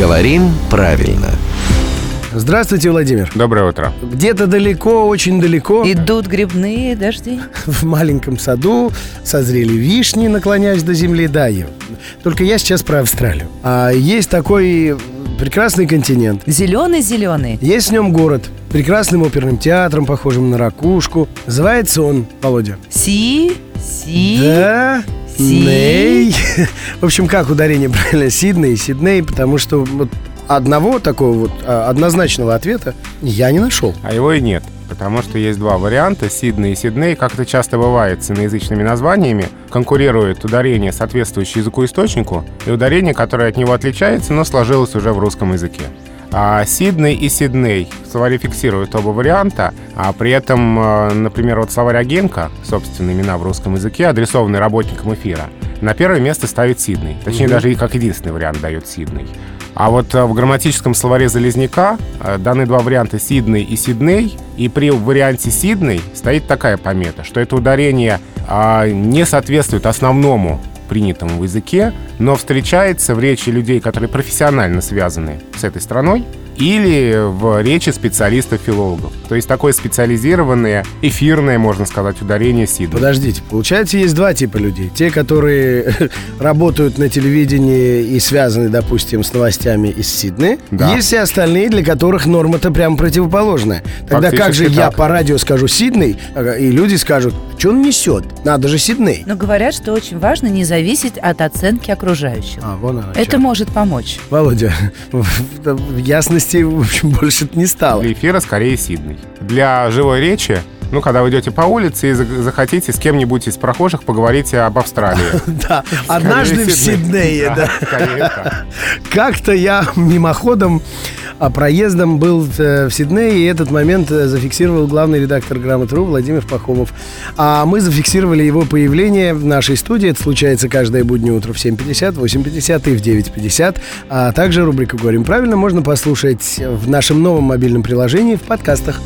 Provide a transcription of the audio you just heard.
Говорим правильно. Здравствуйте, Владимир. Доброе утро. Где-то далеко, очень далеко, Идут грибные дожди. в маленьком саду созрели вишни, наклоняясь до земли. Да, Ев. Только я сейчас про Австралию. А есть такой прекрасный континент. Зеленый-зеленый. Есть в нем город, прекрасным оперным театром, похожим на ракушку. Называется он, Володя. Си, си. Да. Си. В общем, как ударение правильно? Сидней, Сидней, потому что вот одного такого вот а, однозначного ответа я не нашел. А его и нет. Потому что есть два варианта, Сидней и Сидней. Как это часто бывает с иноязычными названиями, конкурирует ударение, соответствующее языку источнику, и ударение, которое от него отличается, но сложилось уже в русском языке. А Сидней и Сидней в словаре фиксируют оба варианта, а при этом, э, например, вот словарь Агенко, собственные имена в русском языке, адресованные работникам эфира, на первое место ставит Сидней. Точнее, даже и как единственный вариант дает Сидней. А вот э, в грамматическом словаре Залезняка э, даны два варианта Сидней и Сидней, и при варианте Сидней стоит такая помета, что это ударение а, не соответствует основному принятому в языке, но встречается в речи людей, которые профессионально связаны с этой страной, или в речи специалистов-филологов. То есть такое специализированное, эфирное, можно сказать, ударение Сидней. Подождите, получается, есть два типа людей. Те, которые работают на телевидении и связаны, допустим, с новостями из Сиднея. Да. Есть и остальные, для которых норма-то прям противоположная. Тогда как же Фактически я так. по радио скажу Сидней, ага, и люди скажут, что он несет? Надо же Сидней. Но говорят, что очень важно не зависеть от оценки окружающих. А, вон оно Это чё. может помочь. Володя, в в ясности, в общем, больше не стало. Для эфира скорее Сидней. Для живой речи, ну, когда вы идете по улице и за- захотите с кем-нибудь из прохожих поговорить об Австралии. Да, однажды в Сиднее, да. Как-то я мимоходом, проездом был э, в Сиднее, и этот момент э, зафиксировал главный редактор «Грамотру» Владимир Пахомов. А мы зафиксировали его появление в нашей студии. Это случается каждое буднее утро в 7.50, 8.50 и в 9.50. А также рубрику «Говорим правильно» можно послушать в нашем новом мобильном приложении в подкастах.